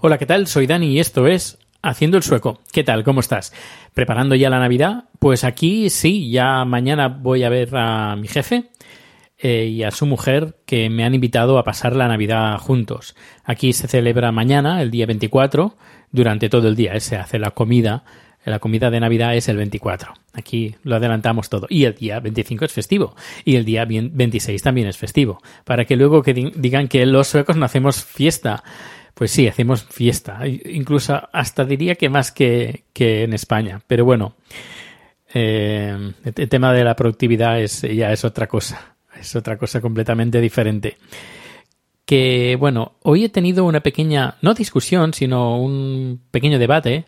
Hola, ¿qué tal? Soy Dani y esto es Haciendo el Sueco. ¿Qué tal? ¿Cómo estás? ¿Preparando ya la Navidad? Pues aquí sí, ya mañana voy a ver a mi jefe eh, y a su mujer que me han invitado a pasar la Navidad juntos. Aquí se celebra mañana, el día 24, durante todo el día. eh, Se hace la comida. La comida de Navidad es el 24. Aquí lo adelantamos todo. Y el día 25 es festivo. Y el día 26 también es festivo. Para que luego que di- digan que los suecos no hacemos fiesta. Pues sí, hacemos fiesta. Incluso hasta diría que más que, que en España. Pero bueno, eh, el tema de la productividad es, ya es otra cosa. Es otra cosa completamente diferente. Que bueno, hoy he tenido una pequeña, no discusión, sino un pequeño debate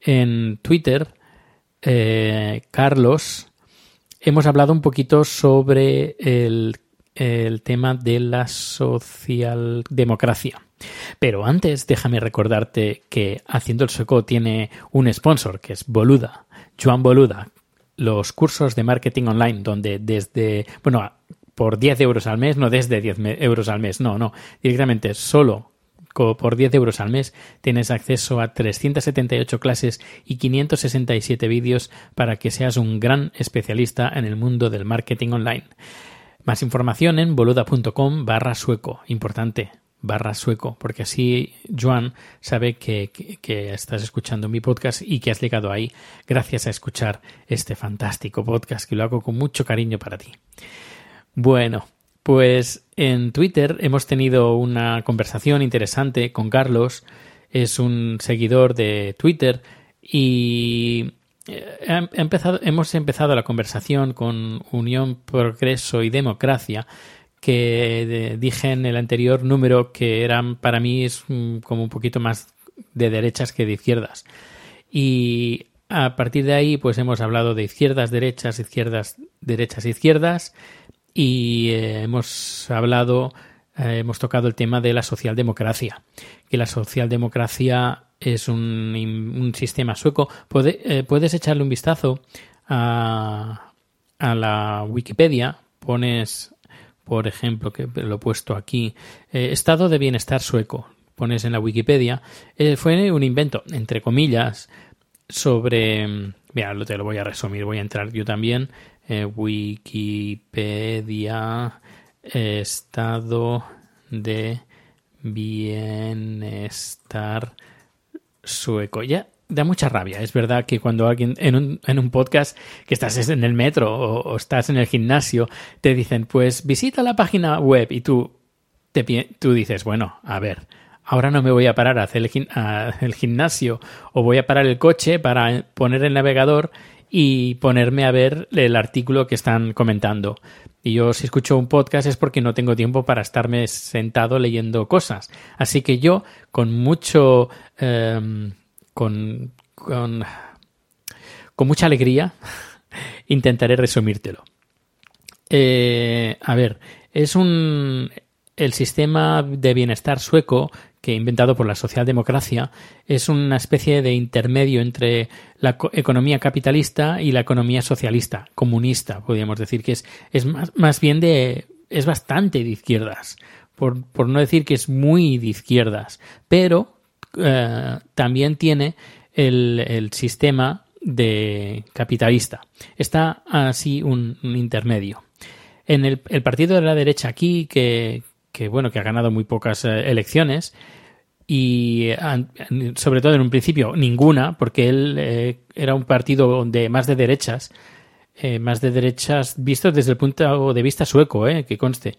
en Twitter. Eh, Carlos, hemos hablado un poquito sobre el, el tema de la socialdemocracia. Pero antes déjame recordarte que Haciendo el Sueco tiene un sponsor que es Boluda, Joan Boluda, los cursos de marketing online donde desde, bueno, por 10 euros al mes, no desde 10 me- euros al mes, no, no, directamente solo por 10 euros al mes tienes acceso a 378 clases y 567 vídeos para que seas un gran especialista en el mundo del marketing online. Más información en boluda.com barra sueco. Importante, barra sueco, porque así Joan sabe que, estás escuchando mi podcast y que has llegado ahí gracias a escuchar este fantástico podcast que lo hago con mucho cariño para ti. Bueno, pues en Twitter hemos tenido una conversación interesante con Carlos, es un seguidor de Twitter y eh, hemos empezado la conversación con Unión, Progreso y Democracia, que dije en el anterior número que eran para mí es mm, como un poquito más de derechas que de izquierdas. Y a partir de ahí, pues hemos hablado de izquierdas, derechas, izquierdas, derechas, izquierdas. Y eh, hemos hablado, eh, hemos tocado el tema de la socialdemocracia. Que la socialdemocracia es un, sistema sueco. Eh, puedes echarle un vistazo a, a la Wikipedia. Pones, por ejemplo, que lo he puesto aquí, eh, estado de bienestar sueco. Pones en la Wikipedia. Eh, fue un invento, entre comillas, sobre. Mira, lo- te lo voy a resumir, voy a entrar yo también. Eh, Wikipedia, estado de bienestar sueco. Ya da mucha rabia. Es verdad que cuando alguien en un, en un podcast que estás en el metro o, estás en el gimnasio, te dicen, pues visita la página web y tú, te, tú dices, bueno, a ver, ahora no me voy a parar a hacer el, a- el gimnasio o voy a parar el coche para poner el navegador y ponerme a ver el artículo que están comentando. Y yo si escucho un podcast es porque no tengo tiempo para estarme sentado leyendo cosas. Así que yo con mucho... em, con, con, con mucha alegría intentaré resumírtelo. Eh, a ver, es un el sistema de bienestar sueco que inventado por la socialdemocracia es una especie de intermedio entre la co- economía capitalista y la economía socialista, comunista, podríamos decir que es, es más, más bien de es bastante de izquierdas, por, por no decir que es muy de izquierdas, pero eh, también tiene el, el sistema de capitalista. Está así un, intermedio. En el, el, partido de la derecha aquí, que, que, bueno, que ha ganado muy pocas eh, elecciones, y sobre todo en un principio ninguna, porque él eh, era un partido de más de derechas, eh, más de derechas vistos desde el punto de vista sueco, eh, que conste.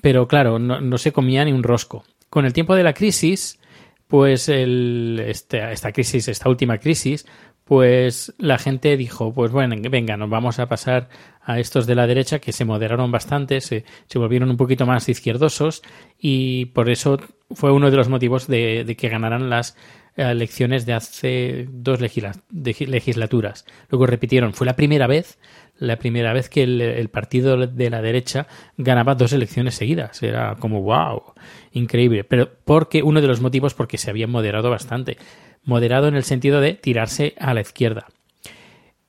Pero claro, no, no, se comía ni un rosco. Con el tiempo de la crisis, pues el, este, esta crisis, esta última crisis, pues la gente dijo, pues bueno, venga, nos vamos a pasar a estos de la derecha que se moderaron bastante, se, se volvieron un poquito más izquierdosos y por eso fue uno de los motivos de, de que ganaran las elecciones de hace dos legislaturas. Luego repitieron, fue la primera vez, la primera vez que el, partido de la derecha ganaba dos elecciones seguidas. Era como wow, increíble. Pero porque uno de los motivos porque se había moderado bastante moderado en el sentido de tirarse a la izquierda.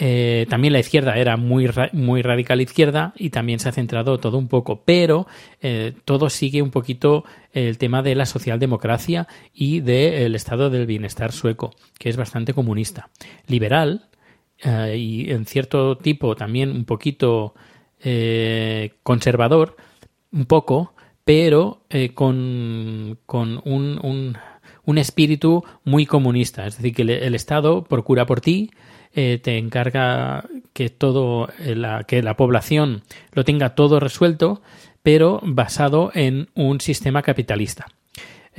Eh, también la izquierda era muy, muy radical izquierda y también se ha centrado todo un poco, pero eh, todo sigue un poquito el tema de la socialdemocracia y del estado del bienestar sueco, que es bastante comunista. Liberal eh, y en cierto tipo también un poquito conservador, un poco, pero con, con un, un un espíritu muy comunista, es decir, que el Estado procura por ti, eh, te encarga que todo eh, la, que la población lo tenga todo resuelto, pero basado en un sistema capitalista.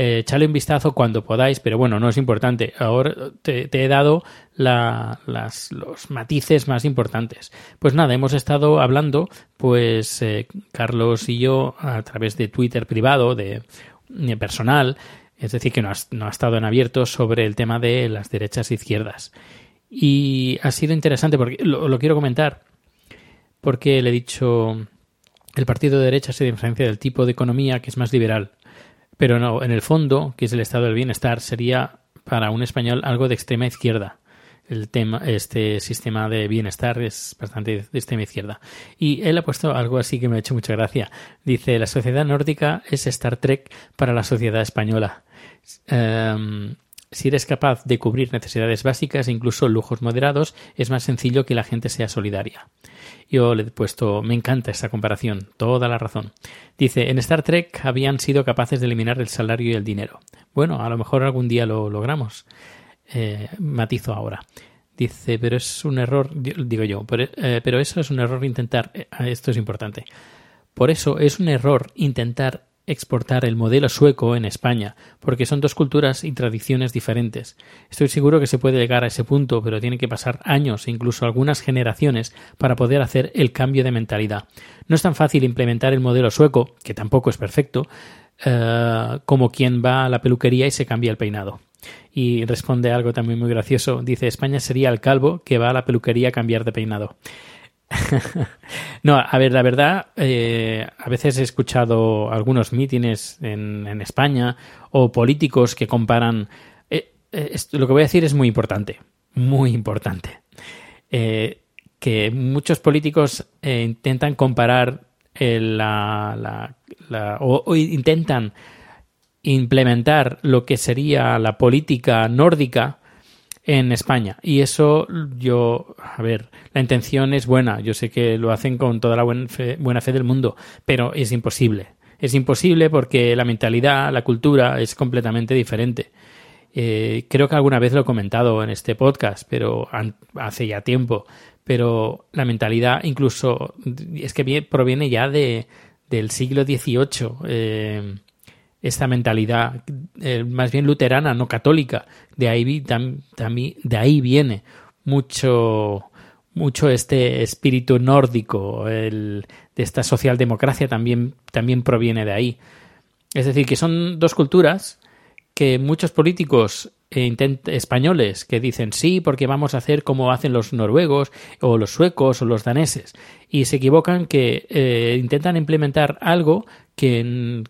Eh, un vistazo cuando podáis, pero bueno, no es importante. Ahora te, he dado la, las, los matices más importantes. Pues nada, hemos estado hablando, pues eh, Carlos y yo, a través de Twitter privado, de, personal, es decir, que no ha, no estado en abierto sobre el tema de las derechas e izquierdas. Y ha sido interesante porque lo, quiero comentar porque le he dicho el partido de derecha se diferencia del tipo de economía que es más liberal. Pero no, en el fondo, que es el estado del bienestar, sería para un español algo de extrema izquierda. El tema, este sistema de bienestar es bastante de extrema izquierda. Y él ha puesto algo así que me ha hecho mucha gracia. Dice, la sociedad nórdica es Star Trek para la sociedad española. Um, si eres capaz de cubrir necesidades básicas e incluso lujos moderados, es más sencillo que la gente sea solidaria. Yo le he puesto, me encanta esta comparación, toda la razón. Dice, en Star Trek habían sido capaces de eliminar el salario y el dinero. Bueno, a lo mejor algún día lo logramos. Eh, matizo ahora. Dice, pero es un error, digo yo, pero, eh, pero eso es un error intentar, eh, esto es importante. Por eso es un error intentar exportar el modelo sueco en España, porque son dos culturas y tradiciones diferentes. Estoy seguro que se puede llegar a ese punto, pero tiene que pasar años e incluso algunas generaciones para poder hacer el cambio de mentalidad. No es tan fácil implementar el modelo sueco, que tampoco es perfecto, uh, como quien va a la peluquería y se cambia el peinado. Y responde algo también muy gracioso. Dice, España sería el calvo que va a la peluquería a cambiar de peinado. no, a ver, la verdad, eh, a veces he escuchado algunos mítines en, España o políticos que comparan. Eh, eh, esto, lo que voy a decir es muy importante, muy importante. Que muchos políticos intentan comparar la, o intentan implementar lo que sería la política nórdica en España. Y eso yo, a ver, la intención es buena. Yo sé que lo hacen con toda la buena fe, buena fe del mundo, pero es imposible. Es imposible porque la mentalidad, la cultura es completamente diferente. Eh, creo que alguna vez lo he comentado en este podcast, pero hace ya tiempo. Pero la mentalidad incluso es que proviene ya de, del siglo XVIII. Esta mentalidad eh, más bien luterana, no católica. De ahí, de ahí viene mucho, mucho este espíritu nórdico, el, de esta socialdemocracia también, también proviene de ahí. Es decir, que son dos culturas que muchos políticos eh, españoles que dicen sí porque vamos a hacer como hacen los noruegos o los suecos o los daneses y se equivocan que eh, intentan implementar algo que,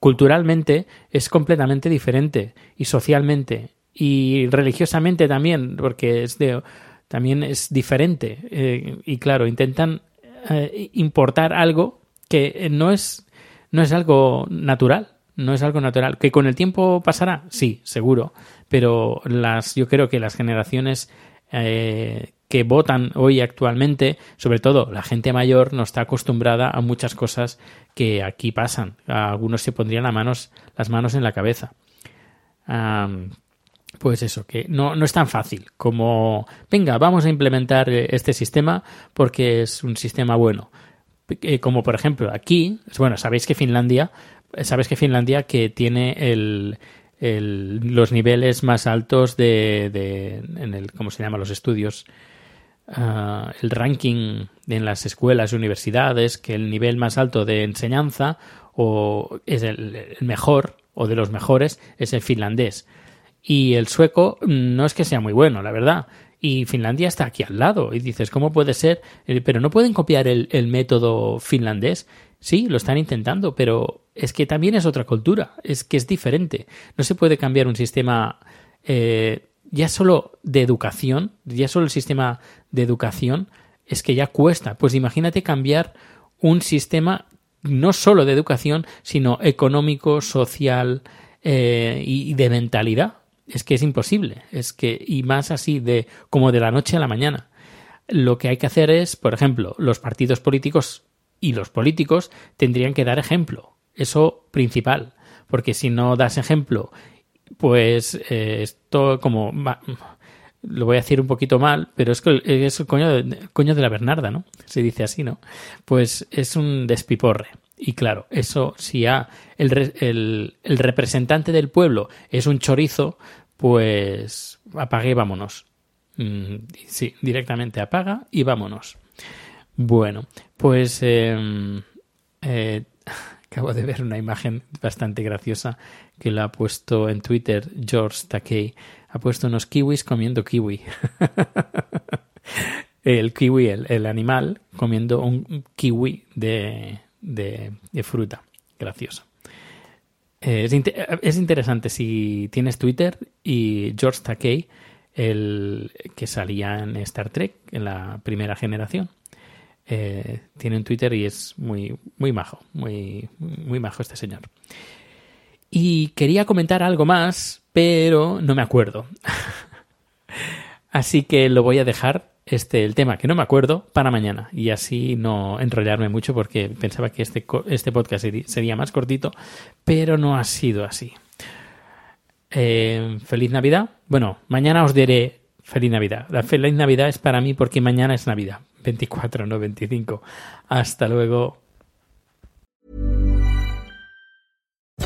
culturalmente es completamente diferente y socialmente y religiosamente también porque es de también es diferente. Eh, y claro intentan eh, importar algo que no es no es algo natural no es algo natural. Que con el tiempo pasará sí seguro pero las, yo creo que las generaciones eh, que votan hoy actualmente, sobre todo la gente mayor, no está acostumbrada a muchas cosas que aquí pasan. algunos se pondrían las manos, las manos en la cabeza. pues eso, que no, no es tan fácil como, venga, vamos a implementar este sistema porque es un sistema bueno. Eh, como por ejemplo aquí, bueno, sabéis que Finlandia, sabéis que Finlandia que tiene el, los niveles más altos de, de, en el, ¿cómo se llama? Los estudios, ah, el ranking en las escuelas y universidades, que el nivel más alto de enseñanza o es el, mejor o de los mejores es el finlandés. Y el sueco no es que sea muy bueno, la verdad. Y Finlandia está aquí al lado. Y dices, ¿cómo puede ser? Eh, pero no pueden copiar el, el método finlandés. Sí, lo están intentando, pero es que también es otra cultura, es que es diferente. No se puede cambiar un sistema eh, ya solo de educación, ya solo el sistema de educación, es que ya cuesta. Pues imagínate cambiar un sistema no solo de educación, sino económico, social eh, y de mentalidad. Es que es imposible. Es que, y más así de como de la noche a la mañana. Lo que hay que hacer es, por ejemplo, los partidos políticos y los políticos tendrían que dar ejemplo. Eso principal. Porque si no das ejemplo, pues eh, esto como... Lo voy a decir un poquito mal, pero es que es el coño de, la Bernarda, ¿no? Se dice así, ¿no? Pues es un despiporre. Y claro, eso si a el, el, el representante del pueblo es un chorizo, pues apague y vámonos. Mm, sí, directamente apaga y vámonos. Bueno, pues em, eh, acabo de ver una imagen bastante graciosa que la ha puesto en Twitter George Takei. Ha puesto unos kiwis comiendo kiwi. el kiwi, el, animal, comiendo un kiwi de, de, fruta. Gracioso. Eh, es, es, interesante si tienes Twitter y George Takei, el que salía en Star Trek en la primera generación eh, tiene un Twitter y es muy, muy majo, muy, muy majo este señor. Y quería comentar algo más, pero no me acuerdo. así que lo voy a dejar, este, el tema que no me acuerdo, para mañana. Y así no enrollarme mucho porque pensaba que este, este podcast sería más cortito, pero no ha sido así. Eh, feliz Navidad. Bueno, mañana os diré feliz Navidad. La feliz Navidad es para mí porque mañana es Navidad. 24, no 25. Hasta luego.